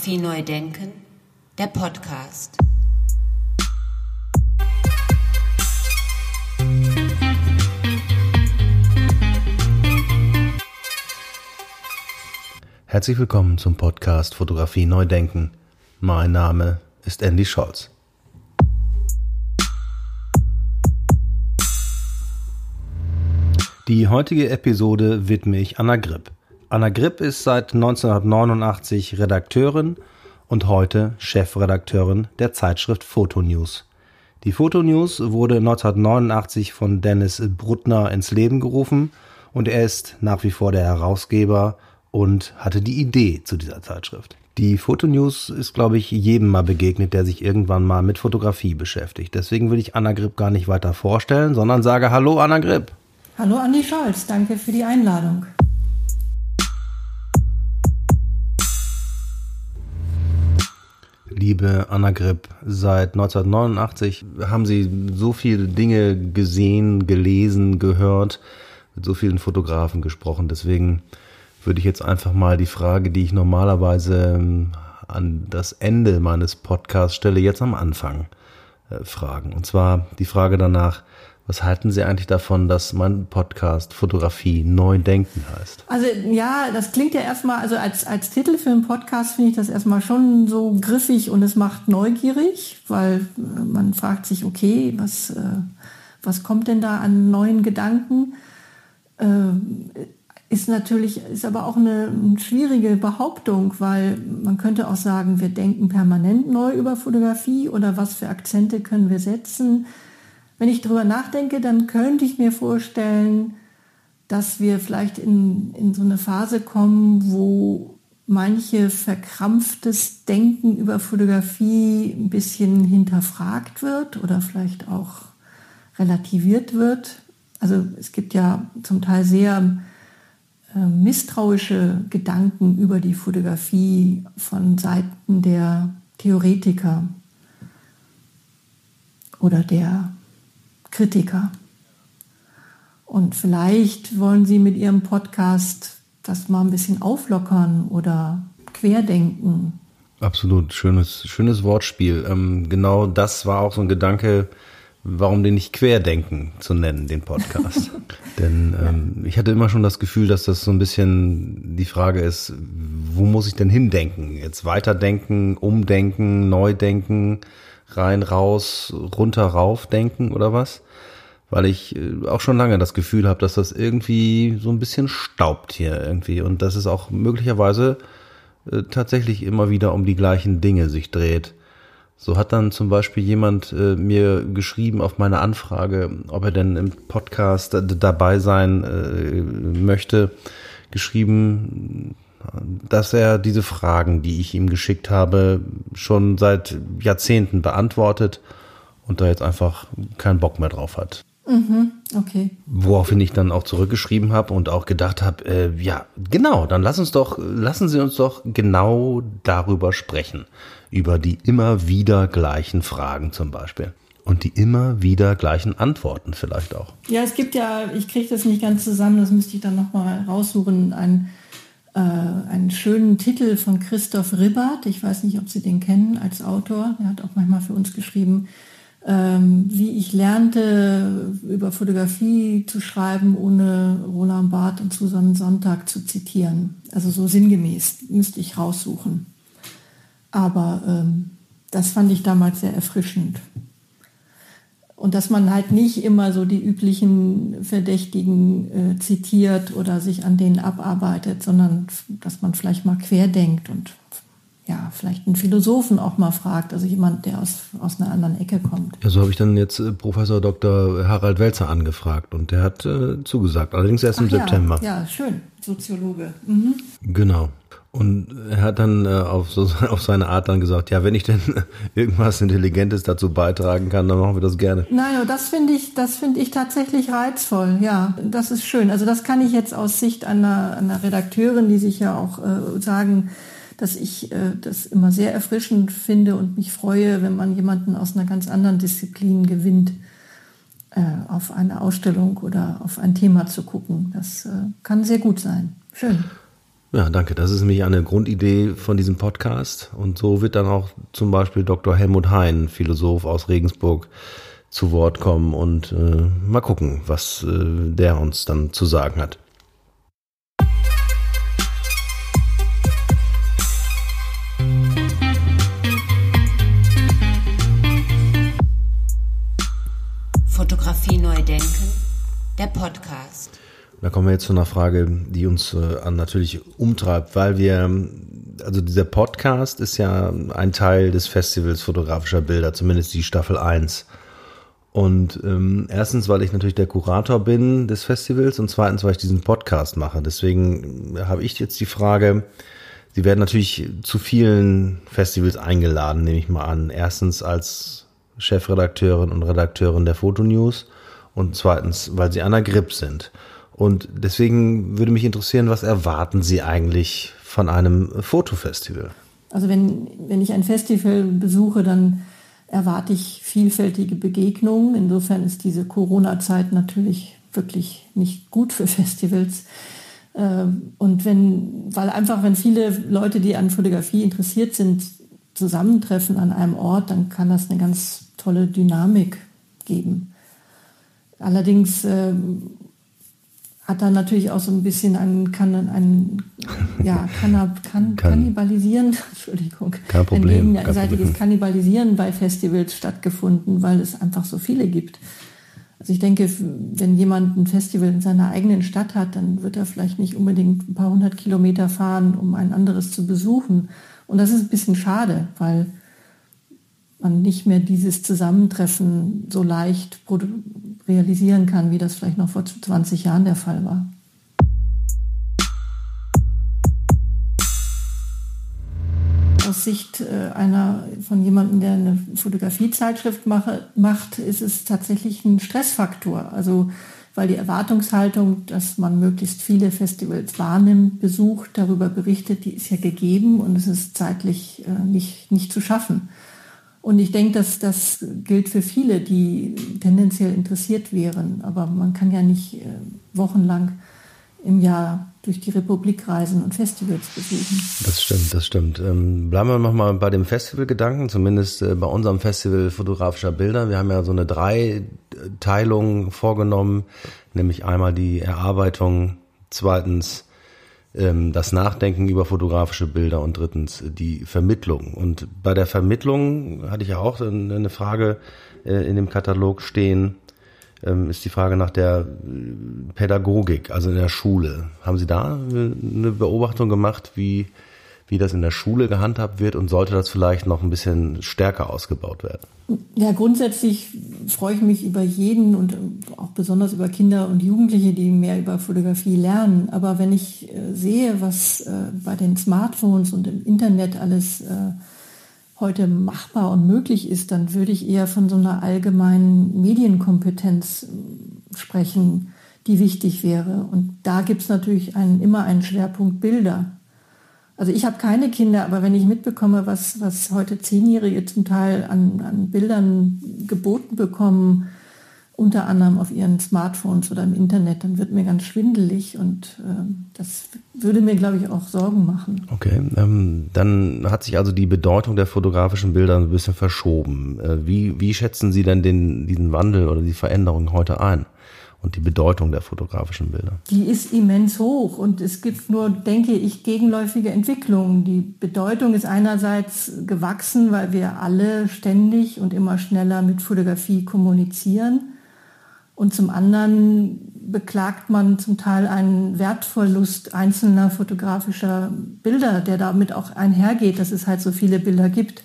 Fotografie neu denken, der Podcast. Herzlich willkommen zum Podcast Fotografie neu denken. Mein Name ist Andy Scholz. Die heutige Episode widme ich Anna Gripp. Anna Gripp ist seit 1989 Redakteurin und heute Chefredakteurin der Zeitschrift Fotonews. Die Fotonews wurde 1989 von Dennis Bruttner ins Leben gerufen und er ist nach wie vor der Herausgeber und hatte die Idee zu dieser Zeitschrift. Die Fotonews ist, glaube ich, jedem mal begegnet, der sich irgendwann mal mit Fotografie beschäftigt. Deswegen will ich Anna Gripp gar nicht weiter vorstellen, sondern sage Hallo Anna Gripp. Hallo Andi Scholz, danke für die Einladung. Liebe Anna Gripp, seit 1989 haben Sie so viele Dinge gesehen, gelesen, gehört, mit so vielen Fotografen gesprochen. Deswegen würde ich jetzt einfach mal die Frage, die ich normalerweise ähm, an das Ende meines Podcasts stelle, jetzt am Anfang äh, fragen. Und zwar die Frage danach, was halten Sie eigentlich davon, dass mein Podcast Fotografie neu denken heißt? Also ja, das klingt ja erstmal, also als, als Titel für einen Podcast finde ich das erstmal schon so griffig und es macht neugierig, weil äh, man fragt sich, okay, was, äh, was kommt denn da an neuen Gedanken? Äh, ist natürlich, ist aber auch eine, eine schwierige Behauptung, weil man könnte auch sagen, wir denken permanent neu über Fotografie oder was für Akzente können wir setzen wenn ich darüber nachdenke, dann könnte ich mir vorstellen, dass wir vielleicht in, in so eine Phase kommen, wo manche verkrampftes Denken über Fotografie ein bisschen hinterfragt wird oder vielleicht auch relativiert wird. Also es gibt ja zum Teil sehr äh, misstrauische Gedanken über die Fotografie von Seiten der Theoretiker oder der Kritiker. Und vielleicht wollen Sie mit Ihrem Podcast das mal ein bisschen auflockern oder querdenken. Absolut, schönes, schönes Wortspiel. Ähm, genau das war auch so ein Gedanke, warum den nicht Querdenken zu nennen, den Podcast. denn ähm, ich hatte immer schon das Gefühl, dass das so ein bisschen die Frage ist, wo muss ich denn hindenken? Jetzt weiterdenken, umdenken, neu denken rein, raus, runter, rauf denken oder was? Weil ich äh, auch schon lange das Gefühl habe, dass das irgendwie so ein bisschen staubt hier irgendwie und dass es auch möglicherweise äh, tatsächlich immer wieder um die gleichen Dinge sich dreht. So hat dann zum Beispiel jemand äh, mir geschrieben auf meine Anfrage, ob er denn im Podcast dabei sein möchte, geschrieben, dass er diese Fragen, die ich ihm geschickt habe, schon seit Jahrzehnten beantwortet und da jetzt einfach keinen Bock mehr drauf hat. Mhm, okay. Woraufhin ich dann auch zurückgeschrieben habe und auch gedacht habe, äh, ja, genau, dann lass uns doch, lassen Sie uns doch genau darüber sprechen. Über die immer wieder gleichen Fragen zum Beispiel. Und die immer wieder gleichen Antworten vielleicht auch. Ja, es gibt ja, ich kriege das nicht ganz zusammen, das müsste ich dann nochmal raussuchen, ein äh, einen schönen Titel von Christoph Ribbert. Ich weiß nicht, ob Sie den kennen als Autor. Er hat auch manchmal für uns geschrieben, ähm, wie ich lernte, über Fotografie zu schreiben, ohne Roland Barth und Susanne Sonntag zu zitieren. Also so sinngemäß müsste ich raussuchen. Aber ähm, das fand ich damals sehr erfrischend. Und dass man halt nicht immer so die üblichen Verdächtigen äh, zitiert oder sich an denen abarbeitet, sondern dass man vielleicht mal querdenkt und ja, vielleicht einen Philosophen auch mal fragt, also jemand, der aus, aus einer anderen Ecke kommt. Ja, so habe ich dann jetzt äh, Professor Dr. Harald Welzer angefragt und der hat äh, zugesagt, allerdings erst Ach im ja, September. Ja, schön, Soziologe. Mhm. Genau. Und er hat dann äh, auf, so, auf seine Art dann gesagt, ja, wenn ich denn irgendwas Intelligentes dazu beitragen kann, dann machen wir das gerne. Nein, das finde ich, das ich tatsächlich reizvoll. Ja, das ist schön. Also das kann ich jetzt aus Sicht einer, einer Redakteurin, die sich ja auch äh, sagen, dass ich äh, das immer sehr erfrischend finde und mich freue, wenn man jemanden aus einer ganz anderen Disziplin gewinnt, äh, auf eine Ausstellung oder auf ein Thema zu gucken. Das äh, kann sehr gut sein. Schön. Ja, danke. Das ist nämlich eine Grundidee von diesem Podcast. Und so wird dann auch zum Beispiel Dr. Helmut Hein, Philosoph aus Regensburg, zu Wort kommen und äh, mal gucken, was äh, der uns dann zu sagen hat. Fotografie neu denken, der Podcast. Da kommen wir jetzt zu einer Frage, die uns äh, natürlich umtreibt, weil wir, also dieser Podcast ist ja ein Teil des Festivals fotografischer Bilder, zumindest die Staffel 1. Und ähm, erstens, weil ich natürlich der Kurator bin des Festivals und zweitens, weil ich diesen Podcast mache. Deswegen habe ich jetzt die Frage, Sie werden natürlich zu vielen Festivals eingeladen, nehme ich mal an. Erstens als Chefredakteurin und Redakteurin der Fotonews und zweitens, weil Sie an der Grip sind. Und deswegen würde mich interessieren, was erwarten Sie eigentlich von einem Fotofestival? Also wenn, wenn ich ein Festival besuche, dann erwarte ich vielfältige Begegnungen. Insofern ist diese Corona-Zeit natürlich wirklich nicht gut für Festivals. Ähm, und wenn, weil einfach, wenn viele Leute, die an Fotografie interessiert sind, zusammentreffen an einem Ort, dann kann das eine ganz tolle Dynamik geben. Allerdings äh, hat da natürlich auch so ein bisschen ein, kann, ein ja, kann, kann, Kannibalisieren, Entschuldigung, kein Problem, ein gegenseitiges Kannibalisieren bei Festivals stattgefunden, weil es einfach so viele gibt. Also ich denke, wenn jemand ein Festival in seiner eigenen Stadt hat, dann wird er vielleicht nicht unbedingt ein paar hundert Kilometer fahren, um ein anderes zu besuchen. Und das ist ein bisschen schade, weil man nicht mehr dieses Zusammentreffen so leicht realisieren kann, wie das vielleicht noch vor 20 Jahren der Fall war. Aus Sicht äh, einer von jemandem, der eine Fotografiezeitschrift mache, macht, ist es tatsächlich ein Stressfaktor. Also weil die Erwartungshaltung, dass man möglichst viele Festivals wahrnimmt, besucht, darüber berichtet, die ist ja gegeben und es ist zeitlich äh, nicht, nicht zu schaffen. Und ich denke, dass das gilt für viele, die tendenziell interessiert wären. Aber man kann ja nicht äh, wochenlang im Jahr durch die Republik reisen und Festivals besuchen. Das stimmt, das stimmt. Ähm, bleiben wir nochmal bei dem Festivalgedanken, zumindest äh, bei unserem Festival fotografischer Bilder. Wir haben ja so eine Dreiteilung vorgenommen, nämlich einmal die Erarbeitung, zweitens das Nachdenken über fotografische Bilder und drittens die Vermittlung. Und bei der Vermittlung hatte ich ja auch eine Frage äh, in dem Katalog stehen, ähm, ist die Frage nach der äh, Pädagogik, also in der Schule. Haben Sie da eine Beobachtung gemacht, wie wie das in der Schule gehandhabt wird und sollte das vielleicht noch ein bisschen stärker ausgebaut werden? Ja, grundsätzlich freue ich mich über jeden und auch besonders über Kinder und Jugendliche, die mehr über Fotografie lernen. Aber wenn ich äh, sehe, was äh, bei den Smartphones und im Internet alles äh, heute machbar und möglich ist, dann würde ich eher von so einer allgemeinen Medienkompetenz sprechen, die wichtig wäre. Und da gibt es natürlich einen, immer einen Schwerpunkt Bilder. Also ich habe keine Kinder, aber wenn ich mitbekomme, was, was heute Zehnjährige zum Teil an, an Bildern geboten bekommen, unter anderem auf ihren Smartphones oder im Internet, dann wird mir ganz schwindelig und äh, das würde mir, glaube ich, auch Sorgen machen. Okay, ähm, dann hat sich also die Bedeutung der fotografischen Bilder ein bisschen verschoben. Äh, wie, wie schätzen Sie denn den, diesen Wandel oder die Veränderung heute ein? Und die Bedeutung der fotografischen Bilder? Die ist immens hoch und es gibt nur, denke ich, gegenläufige Entwicklungen. Die Bedeutung ist einerseits gewachsen, weil wir alle ständig und immer schneller mit Fotografie kommunizieren. Und zum anderen beklagt man zum Teil einen Wertverlust einzelner fotografischer Bilder, der damit auch einhergeht, dass es halt so viele Bilder gibt.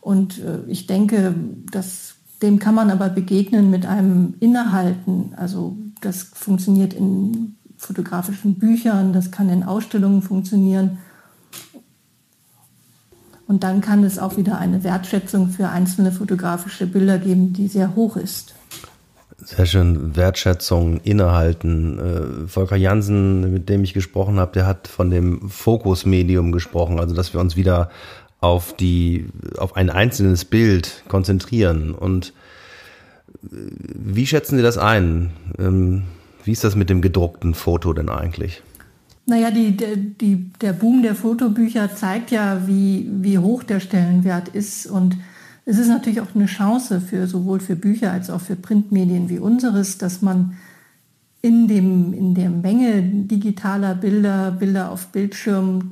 Und äh, ich denke, dass dem kann man aber begegnen mit einem Innehalten. Also das funktioniert in fotografischen Büchern, das kann in Ausstellungen funktionieren. Und dann kann es auch wieder eine Wertschätzung für einzelne fotografische Bilder geben, die sehr hoch ist. Sehr schön, Wertschätzung, Innehalten. Äh, Volker Jansen, mit dem ich gesprochen habe, der hat von dem Fokusmedium gesprochen, also dass wir uns wieder auf die, auf ein einzelnes Bild konzentrieren. Und äh, wie schätzen Sie das ein? Ähm, wie ist das mit dem gedruckten Foto denn eigentlich? Naja, die, die, der Boom der Fotobücher zeigt ja, wie, wie hoch der Stellenwert ist. Und es ist natürlich auch eine Chance für sowohl für Bücher als auch für Printmedien wie unseres, dass man in, dem, in der Menge digitaler Bilder, Bilder auf Bildschirm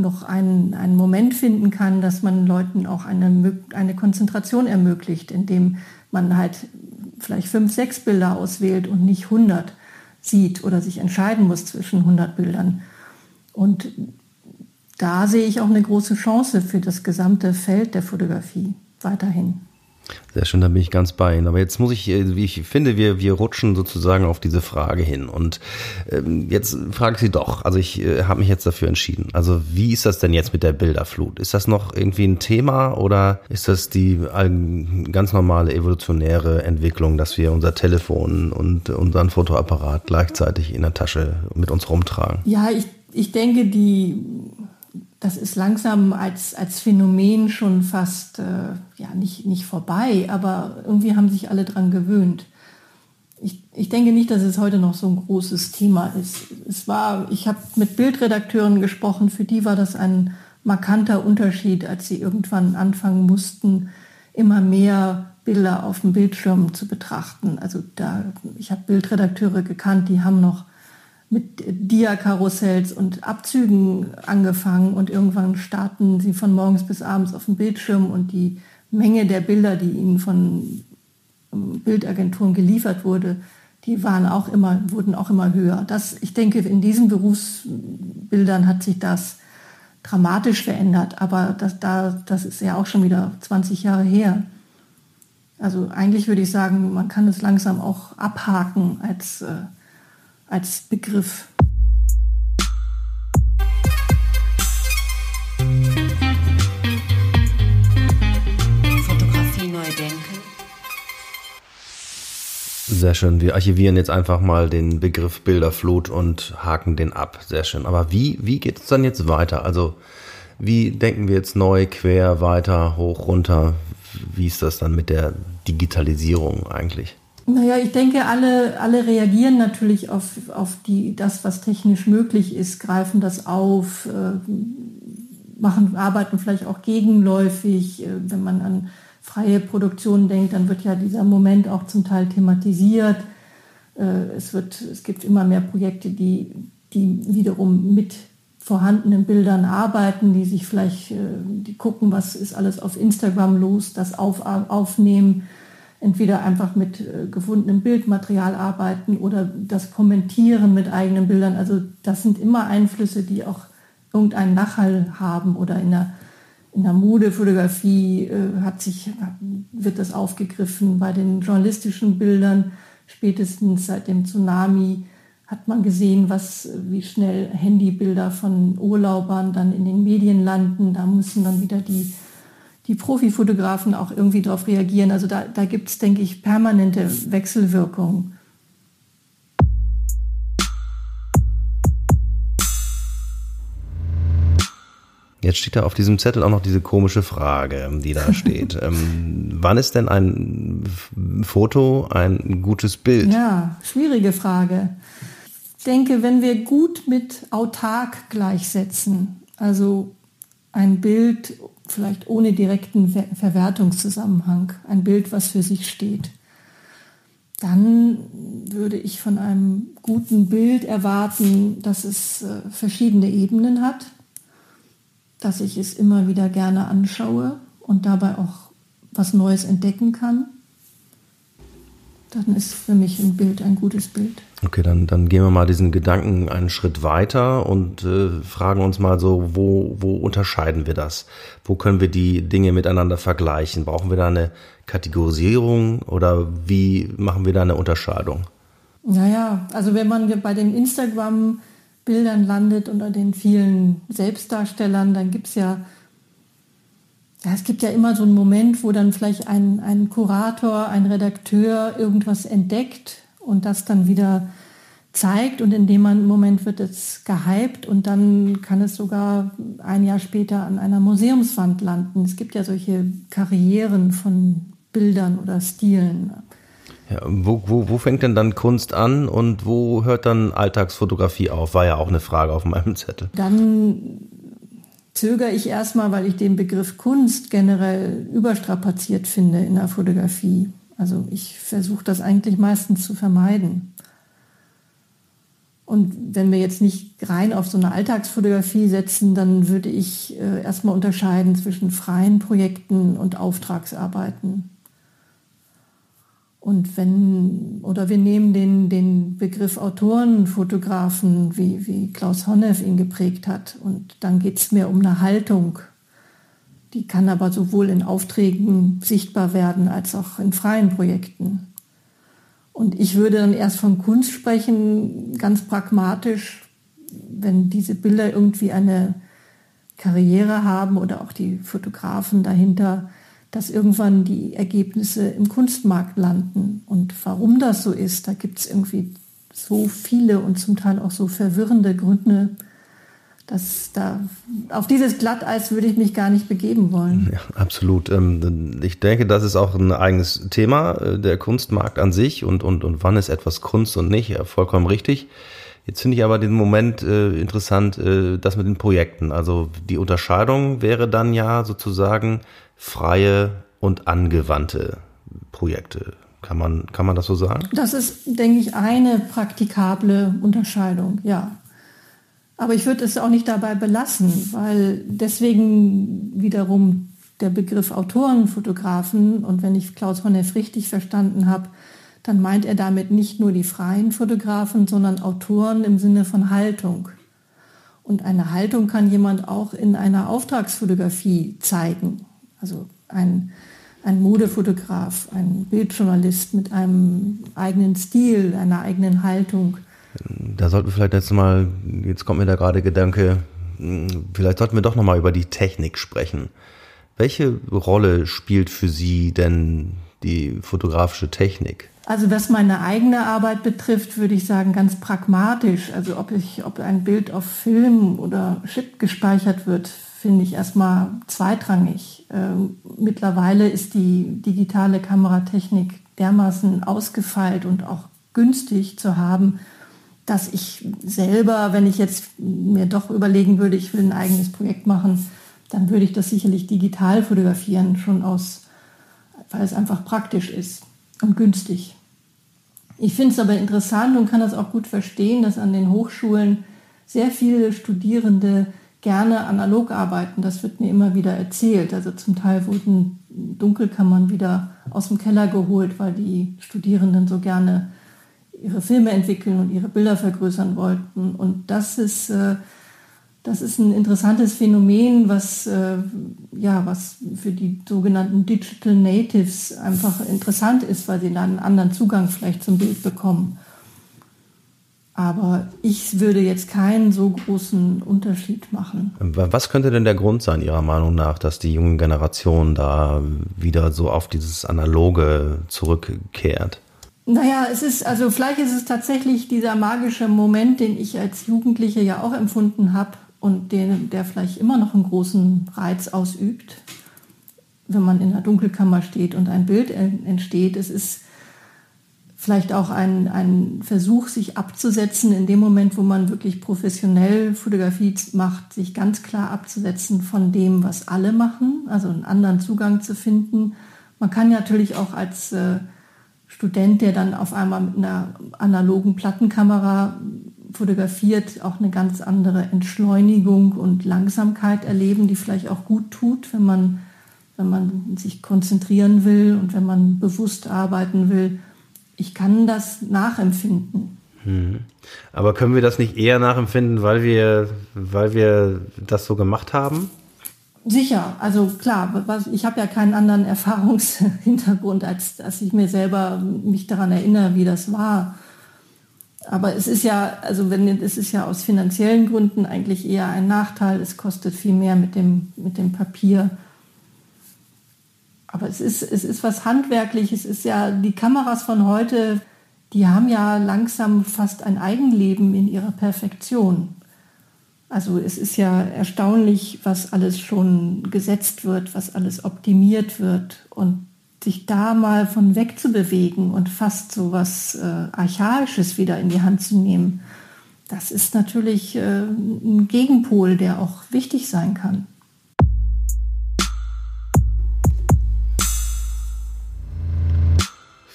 noch einen, einen Moment finden kann, dass man Leuten auch eine, eine Konzentration ermöglicht, indem man halt vielleicht fünf, sechs Bilder auswählt und nicht 100 sieht oder sich entscheiden muss zwischen 100 Bildern. Und da sehe ich auch eine große Chance für das gesamte Feld der Fotografie weiterhin. Sehr schön, da bin ich ganz bei Ihnen. Aber jetzt muss ich, äh, wie ich finde, wir, wir rutschen sozusagen auf diese Frage hin. Und ähm, jetzt frage ich Sie doch, also ich äh, habe mich jetzt dafür entschieden. Also wie ist das denn jetzt mit der Bilderflut? Ist das noch irgendwie ein Thema oder ist das die ganz normale evolutionäre Entwicklung, dass wir unser Telefon und unseren Fotoapparat gleichzeitig in der Tasche mit uns rumtragen? Ja, ich, ich denke, die das ist langsam als, als Phänomen schon fast, äh, ja, nicht, nicht vorbei, aber irgendwie haben sich alle dran gewöhnt. Ich, ich denke nicht, dass es heute noch so ein großes Thema ist. Es war, ich habe mit Bildredakteuren gesprochen, für die war das ein markanter Unterschied, als sie irgendwann anfangen mussten, immer mehr Bilder auf dem Bildschirm zu betrachten. Also da, ich habe Bildredakteure gekannt, die haben noch mit Dia-Karussells und Abzügen angefangen und irgendwann starten sie von morgens bis abends auf dem Bildschirm und die Menge der Bilder, die ihnen von ähm, Bildagenturen geliefert wurde, die waren auch immer, wurden auch immer höher. Das, ich denke, in diesen Berufsbildern hat sich das dramatisch verändert, aber das, da, das ist ja auch schon wieder 20 Jahre her. Also eigentlich würde ich sagen, man kann es langsam auch abhaken als äh, als Begriff. Fotografie neu denken. Sehr schön. Wir archivieren jetzt einfach mal den Begriff Bilderflut und haken den ab. Sehr schön. Aber wie, wie geht es dann jetzt weiter? Also, wie denken wir jetzt neu, quer, weiter, hoch, runter? Wie ist das dann mit der Digitalisierung eigentlich? Naja, ich denke, alle, alle reagieren natürlich auf, auf die, das, was technisch möglich ist, greifen das auf, äh, machen, arbeiten vielleicht auch gegenläufig. Äh, wenn man an freie Produktion denkt, dann wird ja dieser Moment auch zum Teil thematisiert. Äh, es, wird, es gibt immer mehr Projekte, die, die wiederum mit vorhandenen Bildern arbeiten, die sich vielleicht, äh, die gucken, was ist alles auf Instagram los, das auf, aufnehmen entweder einfach mit äh, gefundenem Bildmaterial arbeiten oder das Kommentieren mit eigenen Bildern. Also das sind immer Einflüsse, die auch irgendeinen Nachhall haben oder in der, in der Modefotografie äh, hat sich, wird das aufgegriffen. Bei den journalistischen Bildern, spätestens seit dem Tsunami, hat man gesehen, was, wie schnell Handybilder von Urlaubern dann in den Medien landen. Da müssen dann wieder die die Profifotografen auch irgendwie darauf reagieren. Also da, da gibt es, denke ich, permanente Wechselwirkungen. Jetzt steht da auf diesem Zettel auch noch diese komische Frage, die da steht. ähm, wann ist denn ein Foto ein gutes Bild? Ja, schwierige Frage. Ich denke, wenn wir gut mit autark gleichsetzen, also ein Bild vielleicht ohne direkten Ver Verwertungszusammenhang, ein Bild, was für sich steht, dann würde ich von einem guten Bild erwarten, dass es äh, verschiedene Ebenen hat, dass ich es immer wieder gerne anschaue und dabei auch was Neues entdecken kann dann ist für mich ein Bild ein gutes Bild. Okay, dann, dann gehen wir mal diesen Gedanken einen Schritt weiter und äh, fragen uns mal so, wo, wo unterscheiden wir das? Wo können wir die Dinge miteinander vergleichen? Brauchen wir da eine Kategorisierung oder wie machen wir da eine Unterscheidung? Naja, also wenn man bei den Instagram-Bildern landet unter den vielen Selbstdarstellern, dann gibt es ja ja, es gibt ja immer so einen Moment, wo dann vielleicht ein, ein Kurator, ein Redakteur irgendwas entdeckt und das dann wieder zeigt und in dem Moment wird es gehypt und dann kann es sogar ein Jahr später an einer Museumswand landen. Es gibt ja solche Karrieren von Bildern oder Stilen. Ja, wo, wo, wo fängt denn dann Kunst an und wo hört dann Alltagsfotografie auf? War ja auch eine Frage auf meinem Zettel. Dann zögere ich erstmal, weil ich den Begriff Kunst generell überstrapaziert finde in der Fotografie. Also ich versuche das eigentlich meistens zu vermeiden. Und wenn wir jetzt nicht rein auf so eine Alltagsfotografie setzen, dann würde ich äh, erstmal unterscheiden zwischen freien Projekten und Auftragsarbeiten. Und wenn, oder wir nehmen den, den Begriff Autorenfotografen, wie, wie Klaus Honneff ihn geprägt hat. Und dann geht es mehr um eine Haltung. Die kann aber sowohl in Aufträgen sichtbar werden als auch in freien Projekten. Und ich würde dann erst von Kunst sprechen, ganz pragmatisch, wenn diese Bilder irgendwie eine Karriere haben oder auch die Fotografen dahinter, dass irgendwann die Ergebnisse im Kunstmarkt landen. Und warum das so ist, da gibt es irgendwie so viele und zum Teil auch so verwirrende Gründe, das da, auf dieses Glatteis würde ich mich gar nicht begeben wollen. Ja, absolut. Ähm, ich denke, das ist auch ein eigenes Thema, äh, der Kunstmarkt an sich und, und, und wann ist etwas Kunst und nicht. Ja, vollkommen richtig. Jetzt finde ich aber den Moment äh, interessant, äh, das mit den Projekten. Also die Unterscheidung wäre dann ja sozusagen freie und angewandte Projekte. Kann man, kann man das so sagen? Das ist, denke ich, eine praktikable Unterscheidung, ja. Aber ich würde es auch nicht dabei belassen, weil deswegen wiederum der Begriff Autorenfotografen und wenn ich Klaus Honneff richtig verstanden habe, dann meint er damit nicht nur die freien Fotografen, sondern Autoren im Sinne von Haltung. Und eine Haltung kann jemand auch in einer Auftragsfotografie zeigen. Also ein, ein Modefotograf, ein Bildjournalist mit einem eigenen Stil, einer eigenen Haltung da sollten wir vielleicht jetzt mal, jetzt kommt mir da gerade Gedanke, vielleicht sollten wir doch nochmal über die Technik sprechen. Welche Rolle spielt für Sie denn die fotografische Technik? Also was meine eigene Arbeit betrifft, würde ich sagen ganz pragmatisch. Also ob ich, ob ein Bild auf Film oder Chip gespeichert wird, finde ich erstmal zweitrangig. Ähm, mittlerweile ist die digitale Kameratechnik dermaßen ausgefeilt und auch günstig zu haben, dass ich selber, wenn ich jetzt mir doch überlegen würde, ich will ein eigenes Projekt machen, dann würde ich das sicherlich digital fotografieren, schon aus, weil es einfach praktisch ist und günstig. Ich finde es aber interessant und kann das auch gut verstehen, dass an den Hochschulen sehr viele Studierende gerne analog arbeiten. Das wird mir immer wieder erzählt. Also zum Teil wurden Dunkelkammern wieder aus dem Keller geholt, weil die Studierenden so gerne ihre Filme entwickeln und ihre Bilder vergrößern wollten. Und das ist, äh, das ist ein interessantes Phänomen, was, äh, ja, was für die sogenannten Digital Natives einfach interessant ist, weil sie dann einen anderen Zugang vielleicht zum Bild bekommen. Aber ich würde jetzt keinen so großen Unterschied machen. Was könnte denn der Grund sein, Ihrer Meinung nach, dass die junge Generation da wieder so auf dieses Analoge zurückkehrt? Naja, es ist, also vielleicht ist es tatsächlich dieser magische Moment, den ich als Jugendliche ja auch empfunden habe und den, der vielleicht immer noch einen großen Reiz ausübt, wenn man in der Dunkelkammer steht und ein Bild entsteht. Es ist vielleicht auch ein, ein Versuch, sich abzusetzen in dem Moment, wo man wirklich professionell Fotografie macht, sich ganz klar abzusetzen von dem, was alle machen, also einen anderen Zugang zu finden. Man kann natürlich auch als äh, Student, der dann auf einmal mit einer analogen Plattenkamera fotografiert, auch eine ganz andere Entschleunigung und Langsamkeit erleben, die vielleicht auch gut tut, wenn man, wenn man sich konzentrieren will und wenn man bewusst arbeiten will. Ich kann das nachempfinden. Hm. Aber können wir das nicht eher nachempfinden, weil wir, weil wir das so gemacht haben? Sicher, also klar, ich habe ja keinen anderen Erfahrungshintergrund, als dass ich mir selber mich daran erinnere, wie das war. Aber es ist ja, also wenn es ist ja aus finanziellen Gründen eigentlich eher ein Nachteil. Es kostet viel mehr mit dem, mit dem Papier. Aber es ist, es ist was Handwerkliches. Es ist ja, die Kameras von heute, die haben ja langsam fast ein Eigenleben in ihrer Perfektion. Also es ist ja erstaunlich, was alles schon gesetzt wird, was alles optimiert wird. Und sich da mal von weg zu bewegen und fast so was äh, Archaisches wieder in die Hand zu nehmen, das ist natürlich äh, ein Gegenpol, der auch wichtig sein kann.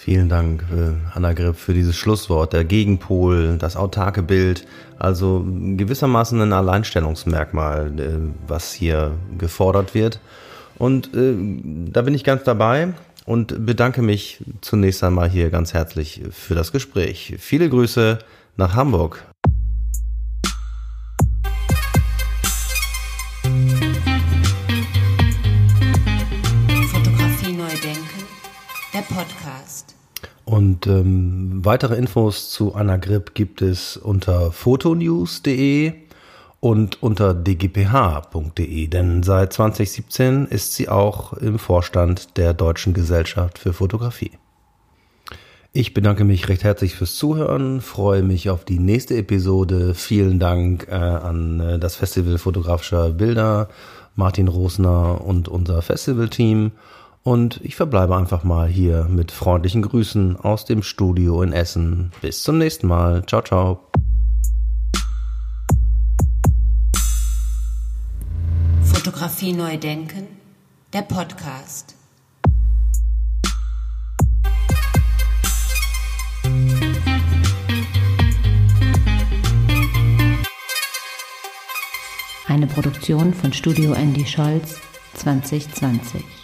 Vielen Dank, äh, Anna Gripp, für dieses Schlusswort. Der Gegenpol, das autarke Bild, also gewissermaßen ein Alleinstellungsmerkmal, äh, was hier gefordert wird. Und äh, da bin ich ganz dabei und bedanke mich zunächst einmal hier ganz herzlich für das Gespräch. Viele Grüße nach Hamburg. Und ähm, weitere Infos zu Anna Gripp gibt es unter fotonews.de und unter dgph.de, denn seit 2017 ist sie auch im Vorstand der Deutschen Gesellschaft für Fotografie. Ich bedanke mich recht herzlich fürs Zuhören, freue mich auf die nächste Episode. Vielen Dank äh, an äh, das Festival fotografischer Bilder, Martin Rosner und unser Festivalteam. Und ich verbleibe einfach mal hier mit freundlichen Grüßen aus dem Studio in Essen. Bis zum nächsten Mal. Ciao, ciao. Fotografie neu denken, der Podcast. Eine Produktion von Studio Andy Scholz 2020.